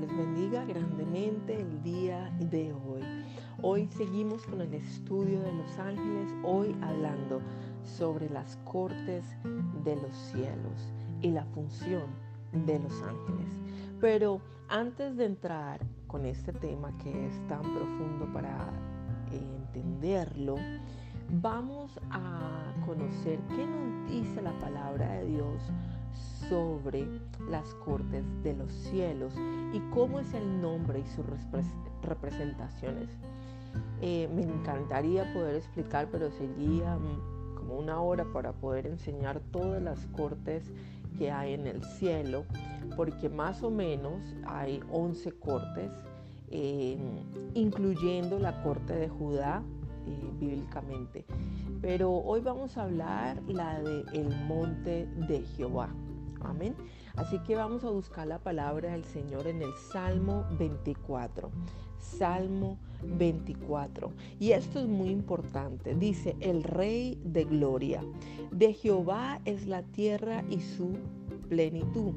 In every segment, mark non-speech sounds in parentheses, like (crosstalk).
Les bendiga grandemente el día de hoy. Hoy seguimos con el estudio de los ángeles, hoy hablando sobre las cortes de los cielos y la función de los ángeles. Pero antes de entrar con este tema que es tan profundo para entenderlo, vamos a conocer qué nos dice la palabra de Dios sobre las cortes de los cielos y cómo es el nombre y sus representaciones. Eh, me encantaría poder explicar, pero sería mm, como una hora para poder enseñar todas las cortes que hay en el cielo, porque más o menos hay 11 cortes, eh, incluyendo la corte de Judá eh, bíblicamente. Pero hoy vamos a hablar la de el monte de Jehová. Amén. Así que vamos a buscar la palabra del Señor en el Salmo 24. Salmo 24. Y esto es muy importante. Dice, el Rey de Gloria. De Jehová es la tierra y su plenitud.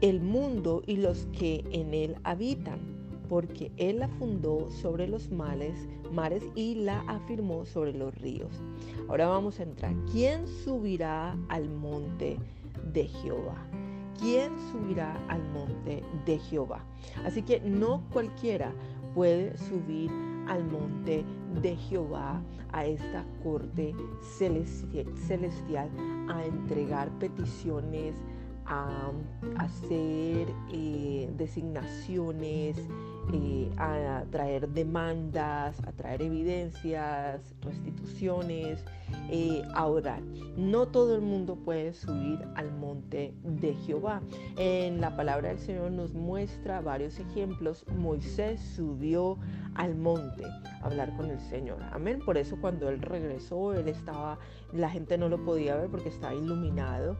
El mundo y los que en él habitan. Porque él la fundó sobre los males, mares y la afirmó sobre los ríos. Ahora vamos a entrar. ¿Quién subirá al monte de Jehová. ¿Quién subirá al monte de Jehová? Así que no cualquiera puede subir al monte de Jehová, a esta corte celestial, a entregar peticiones, a hacer eh, designaciones, eh, a traer demandas, a traer evidencias, restituciones, eh, a orar. No todo el mundo puede subir al monte de Jehová. En la palabra del Señor nos muestra varios ejemplos. Moisés subió al monte a hablar con el Señor. Amén. Por eso cuando él regresó, él estaba, la gente no lo podía ver porque estaba iluminado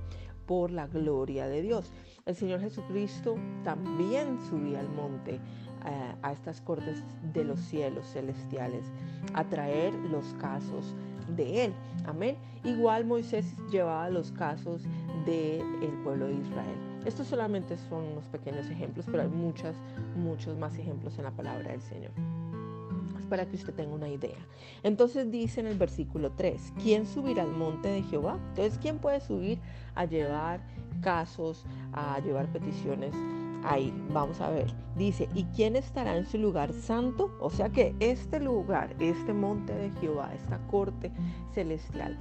por la gloria de Dios. El Señor Jesucristo también subía al monte eh, a estas cortes de los cielos celestiales a traer los casos de él. Amén. Igual Moisés llevaba los casos del pueblo de Israel. Estos solamente son unos pequeños ejemplos, pero hay muchos, muchos más ejemplos en la palabra del Señor para que usted tenga una idea. Entonces dice en el versículo 3, ¿quién subirá al monte de Jehová? Entonces, ¿quién puede subir a llevar casos, a llevar peticiones? Ahí, vamos a ver. Dice, ¿y quién estará en su lugar santo? O sea que este lugar, este monte de Jehová, esta corte celestial,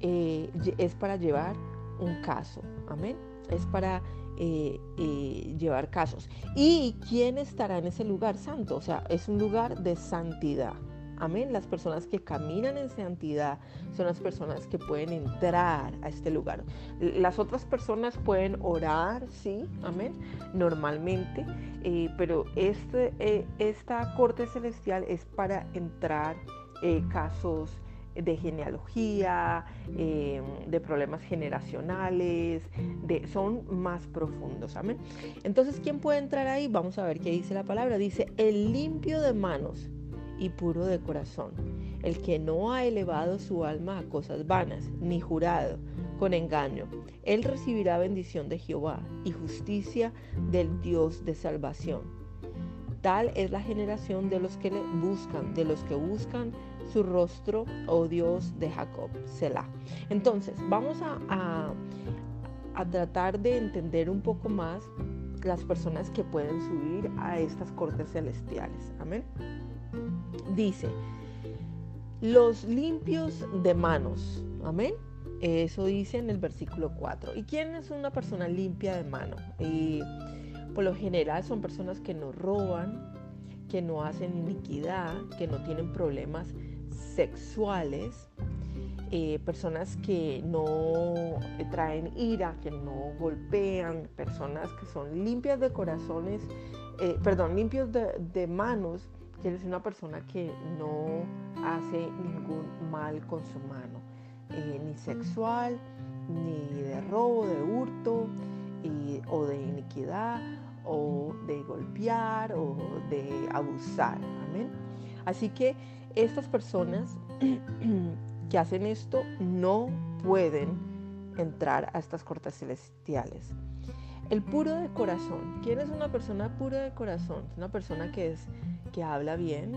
eh, es para llevar un caso. Amén. Es para eh, eh, llevar casos. ¿Y quién estará en ese lugar santo? O sea, es un lugar de santidad. Amén. Las personas que caminan en santidad son las personas que pueden entrar a este lugar. Las otras personas pueden orar, sí, amén, normalmente, eh, pero este, esta corte celestial es para entrar casos de genealogía, em, de problemas generacionales, de, son más profundos. Amén. Entonces, ¿quién puede entrar ahí? Vamos a ver qué dice la palabra. Dice, el limpio de manos y puro de corazón, el que no ha elevado su alma a cosas vanas, ni jurado con engaño. Él recibirá bendición de Jehová y justicia del Dios de salvación. Tal es la generación de los que le buscan, de los que buscan su rostro, oh Dios de Jacob, Selah. Entonces, vamos a, a tratar de entender un poco más las personas que pueden subir a estas cortes celestiales. Amén. Dice, los limpios de manos. Amén. Eso dice en el versículo 4. ¿Y quién es una persona limpia de mano? Por lo general son personas que no roban, que no hacen iniquidad, que no tienen problemas sexuales, eh, personas que no traen ira, que no golpean, personas que son limpias de corazones, eh, perdón, limpios de, manos, que es una persona que no hace ningún mal con su mano, eh, ni sexual, ni de robo, de hurto o de iniquidad o de golpear o de abusar. Amén. Así que estas personas (clears throat) que hacen esto no pueden entrar a estas cortes celestiales. El puro de corazón. ¿Quién es una persona pura de corazón? Una persona que es que habla bien.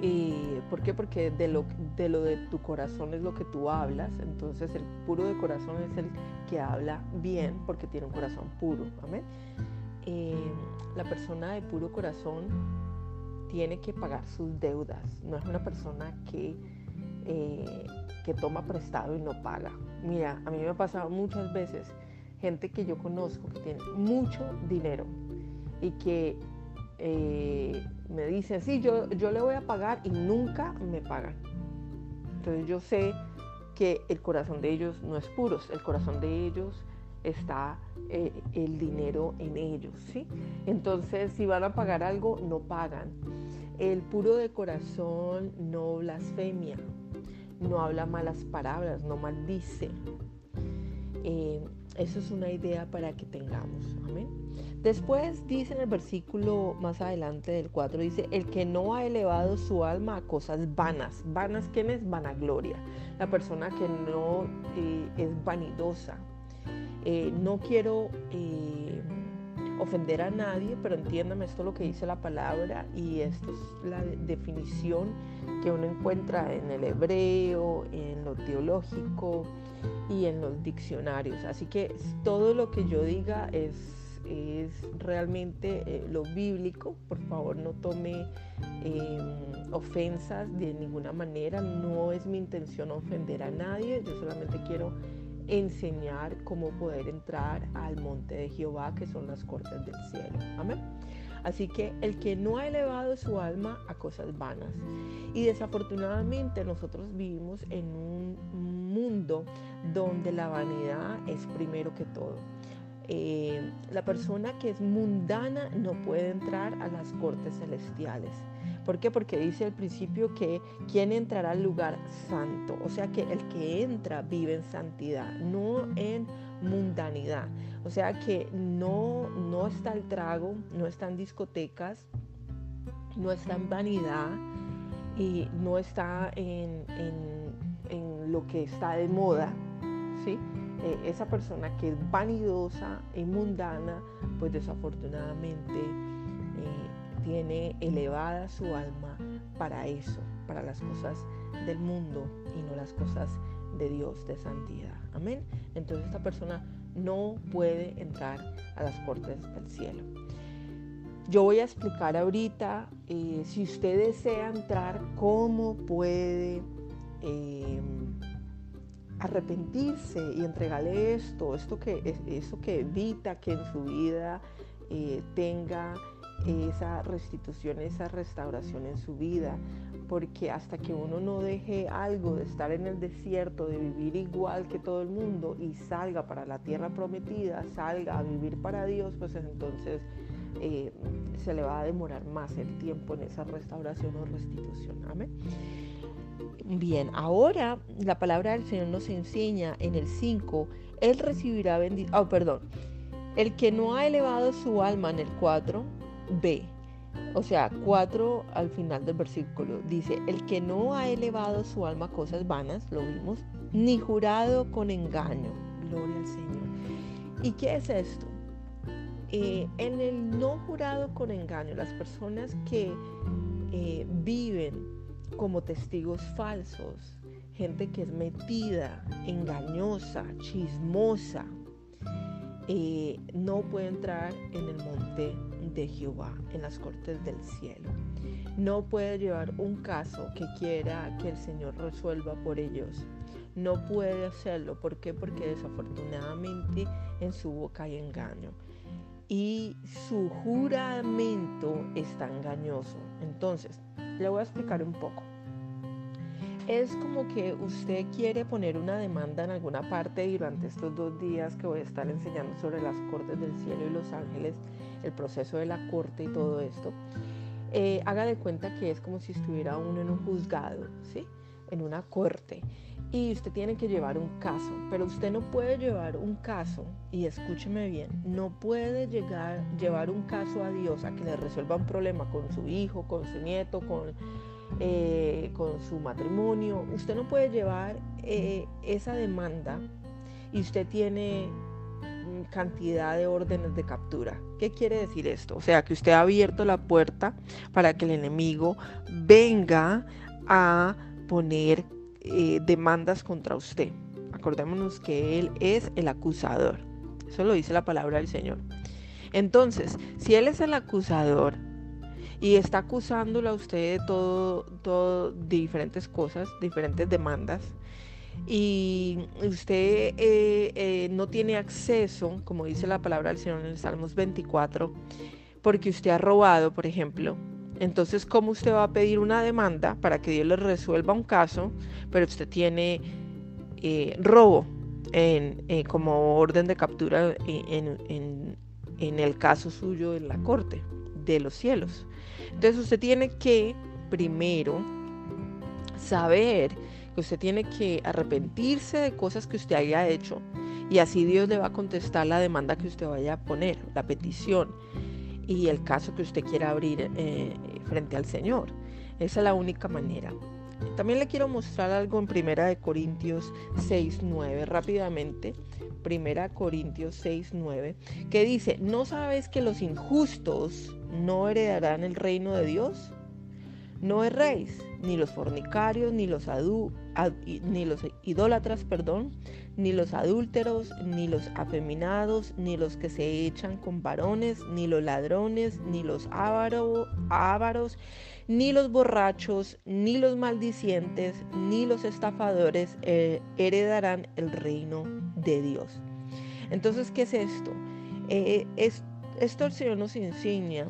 ¿Y por qué? Porque de lo, de tu corazón es lo que tú hablas. Entonces el puro de corazón es el que habla bien porque tiene un corazón puro. Amén. Eh, la persona de puro corazón tiene que pagar sus deudas. No es una persona que, eh, que toma prestado y no paga. Mira, a mí me ha pasado muchas veces gente que yo conozco que tiene mucho dinero y que eh, me dicen, sí, yo, yo le voy a pagar y nunca me pagan. Entonces yo sé que el corazón de ellos no es puro, el corazón de ellos está eh, el dinero en ellos, ¿sí? Entonces, si van a pagar algo, no pagan. El puro de corazón no blasfemia, no habla malas palabras, no maldice. Eh, eso es una idea para que tengamos. Amén. Después dice en el versículo más adelante del 4, dice, el que no ha elevado su alma a cosas vanas. Vanas, ¿quién es? Vanagloria. La persona que no eh, es vanidosa, eh, no quiero eh, ofender a nadie, pero entiéndame esto lo que dice la palabra y esto es la definición que uno encuentra en el hebreo, en lo teológico y en los diccionarios. Así que todo lo que yo diga es, es realmente eh, lo bíblico. Por favor, no tome em, ofensas de ninguna manera. No es mi intención ofender a nadie. Yo solamente quiero enseñar cómo poder entrar al monte de Jehová, que son las cortes del cielo. Amén. Así que el que no ha elevado su alma a cosas vanas. Y desafortunadamente nosotros vivimos en un mundo donde la vanidad es primero que todo. Eh, la persona que es mundana no puede entrar a las cortes celestiales. ¿Por qué? Porque dice al principio que quien entrará al lugar santo, o sea que el que entra vive en santidad, no en mundanidad. O sea que no, no está el trago, no están discotecas, no está en vanidad y no está en, lo que está de moda, ¿sí? Eh, esa persona que es vanidosa y mundana, pues desafortunadamente tiene elevada su alma para eso, para las cosas del mundo y no las cosas de Dios, de santidad. Amén. Entonces esta persona no puede entrar a las cortes del cielo. Yo voy a explicar ahorita, eh, si usted desea entrar, cómo puede em, arrepentirse y entregarle esto, esto que, esto que evita que en su vida eh, tenga esa restitución, esa restauración en su vida, porque hasta que uno no deje algo de estar en el desierto, de vivir igual que todo el mundo y salga para la tierra prometida, salga a vivir para Dios, pues entonces eh, se le va a demorar más el tiempo en esa restauración o restitución. Amén. Bien, ahora la palabra del Señor nos enseña en el 5, Él recibirá bendición. Oh, perdón. El que no ha elevado su alma en el 4, B. O sea, 4 al final del versículo dice, el que no ha elevado su alma a cosas vanas, lo vimos, ni jurado con engaño. Gloria al Señor. ¿Y qué es esto? Eh, en el no jurado con engaño, las personas que eh, viven como testigos falsos, gente que es metida, engañosa, chismosa, eh, no puede entrar en el monte de Jehová, en las cortes del cielo. No puede llevar un caso que quiera que el Señor resuelva por ellos. No puede hacerlo. ¿Por qué? Porque desafortunadamente en su boca hay engaño. Y su juramento está engañoso. Entonces, le voy a explicar un poco es como que usted quiere poner una demanda en alguna parte durante estos dos días que voy a estar enseñando sobre las cortes del cielo y los ángeles, el proceso de la corte y todo esto. Eh, haga de cuenta que es como si estuviera uno en un juzgado, ¿sí? En una corte. Y usted tiene que llevar un caso, pero usted no puede llevar un caso, y escúcheme bien, no puede llegar, llevar un caso a Dios a que le resuelva un problema con su hijo, con su nieto, con eh, con su matrimonio. Usted no puede llevar eh, esa demanda y usted tiene cantidad de órdenes de captura. ¿Qué quiere decir esto? O sea, que usted ha abierto la puerta para que el enemigo venga a poner eh, demandas contra usted. Acordémonos que Él es el acusador. Eso lo dice la palabra del Señor. Entonces, si Él es el acusador y está acusándolo a usted de todo, todo, de diferentes cosas, diferentes demandas, y usted eh, eh, no tiene acceso, como dice la palabra del Señor en el Salmos 24, porque usted ha robado, por ejemplo, entonces, ¿cómo usted va a pedir una demanda para que Dios le resuelva un caso, pero usted tiene eh, robo en, como orden de captura en, en el caso suyo en la corte de los cielos? Entonces, usted tiene que primero saber que usted tiene que arrepentirse de cosas que usted haya hecho y así Dios le va a contestar la demanda que usted vaya a poner, la petición y el caso que usted quiera abrir eh, frente al Señor. Esa es la única manera. También le quiero mostrar algo en Primera de Corintios 6, 9, rápidamente. Primera Corintios 6, 9, que dice, ¿no sabes que los injustos no heredarán el reino de Dios? No erréis, ni los fornicarios, ni los, ni los idólatras, perdón, ni los adúlteros, ni los afeminados, ni los que se echan con varones, ni los ladrones, ni los ávaros, ni los borrachos, ni los maldicientes, ni los estafadores eh, heredarán el reino de Dios. Entonces, ¿qué es esto? Eh, esto el Señor nos enseña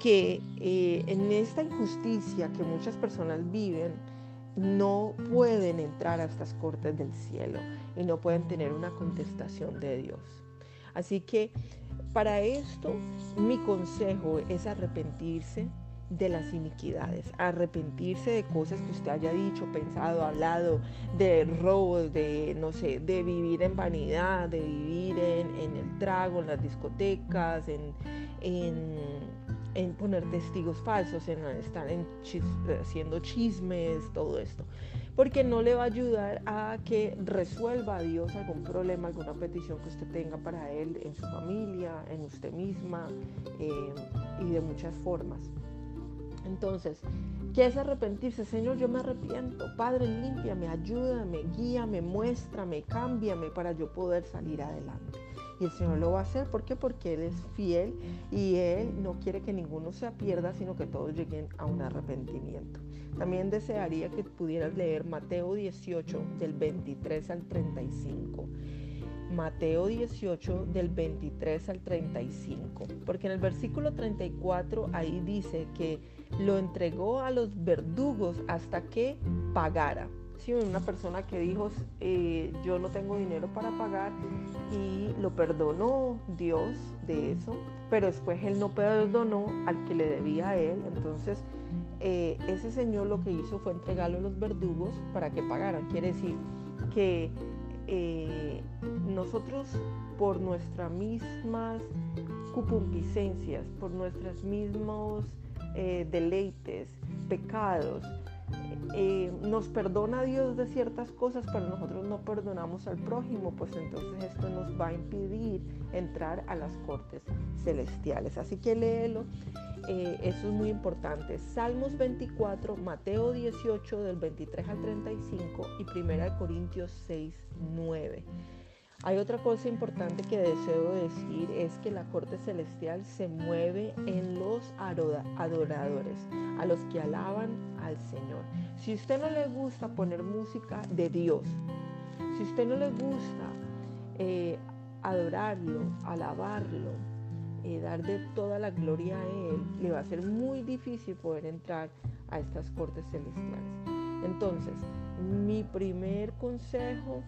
que eh, en esta injusticia que muchas personas viven, no pueden entrar a estas cortes del cielo y no pueden tener una contestación de Dios. Así que para esto mi consejo es arrepentirse de las iniquidades, arrepentirse de cosas que usted haya dicho, pensado, hablado, de robos, de, no sé, de vivir en vanidad, de vivir en, el trago, en las discotecas, en en poner testigos falsos, en estar en haciendo chismes, todo esto. Porque no le va a ayudar a que resuelva a Dios algún problema, alguna petición que usted tenga para Él en su familia, en usted misma eh, y de muchas formas. Entonces, ¿qué es arrepentirse? Señor, yo me arrepiento. Padre, límpiame, ayúdame, guíame, muéstrame, cámbiame para yo poder salir adelante. Y el Señor lo va a hacer. ¿Por qué? Porque Él es fiel y Él no quiere que ninguno se pierda, sino que todos lleguen a un arrepentimiento. También desearía que pudieras leer Mateo 18 del 23 al 35. Mateo 18 del 23 al 35. Porque en el versículo 34 ahí dice que lo entregó a los verdugos hasta que pagara una persona que dijo, eh, yo no tengo dinero para pagar y lo perdonó Dios de eso, pero después él no perdonó al que le debía a él, entonces eh, ese señor lo que hizo fue entregarlo a los verdugos para que pagaran. Quiere decir que eh, nosotros por nuestras mismas cupupiscencias, por nuestros mismos deleites, pecados, eh, nos perdona Dios de ciertas cosas, pero nosotros no perdonamos al prójimo, pues entonces esto nos va a impedir entrar a las cortes celestiales. Así que léelo, eh, eso es muy importante. Salmos 24, Mateo 18 del 23 al 35 y 1 Corintios 6, 9. Hay otra cosa importante que deseo decir, es que la corte celestial se mueve en los adoradores, a los que alaban al Señor. Si usted no le gusta poner música de Dios, si usted no le gusta eh, adorarlo, alabarlo, eh, dar de toda la gloria a Él, le va a ser muy difícil poder entrar a estas cortes celestiales. Entonces, mi primer consejo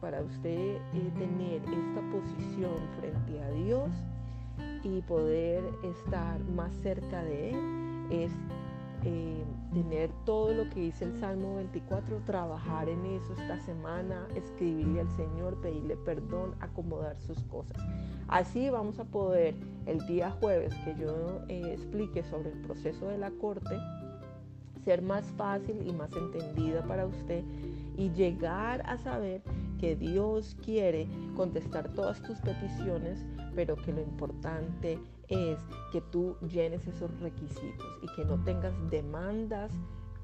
para usted eh, tener esta posición frente a Dios y poder estar más cerca de Él, es eh, tener todo lo que dice el Salmo 24, trabajar en eso esta semana, escribirle al Señor, pedirle perdón, acomodar sus cosas. Así vamos a poder el día jueves que yo eh, explique sobre el proceso de la corte, ser más fácil y más entendida para usted y llegar a saber que Dios quiere contestar todas tus peticiones, pero que lo importante es que tú llenes esos requisitos y que no tengas demandas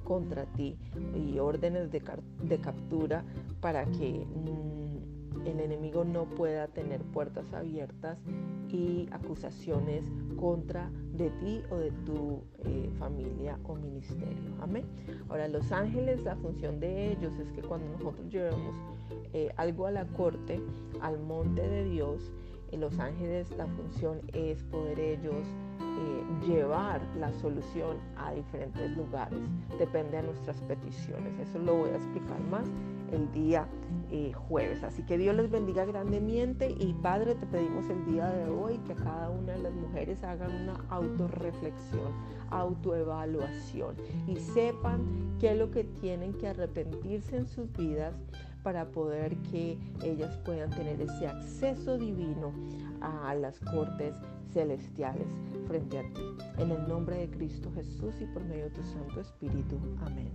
contra ti y órdenes de, captura para que mm, el enemigo no pueda tener puertas abiertas y acusaciones contra de ti o de tu eh, familia o ministerio. Amén. Ahora, los ángeles, la función de ellos es que cuando nosotros llevemos eh, algo a la corte, al monte de Dios, en los ángeles la función es poder ellos eh, llevar la solución a diferentes lugares. Depende de nuestras peticiones. Eso lo voy a explicar más el día eh, jueves. Así que Dios les bendiga grandemente y Padre, te pedimos el día de hoy que cada una de las mujeres hagan una autorreflexión, autoevaluación y sepan qué es lo que tienen que arrepentirse en sus vidas para poder que ellas puedan tener ese acceso divino a las cortes celestiales frente a ti. En el nombre de Cristo Jesús y por medio de tu Santo Espíritu. Amén.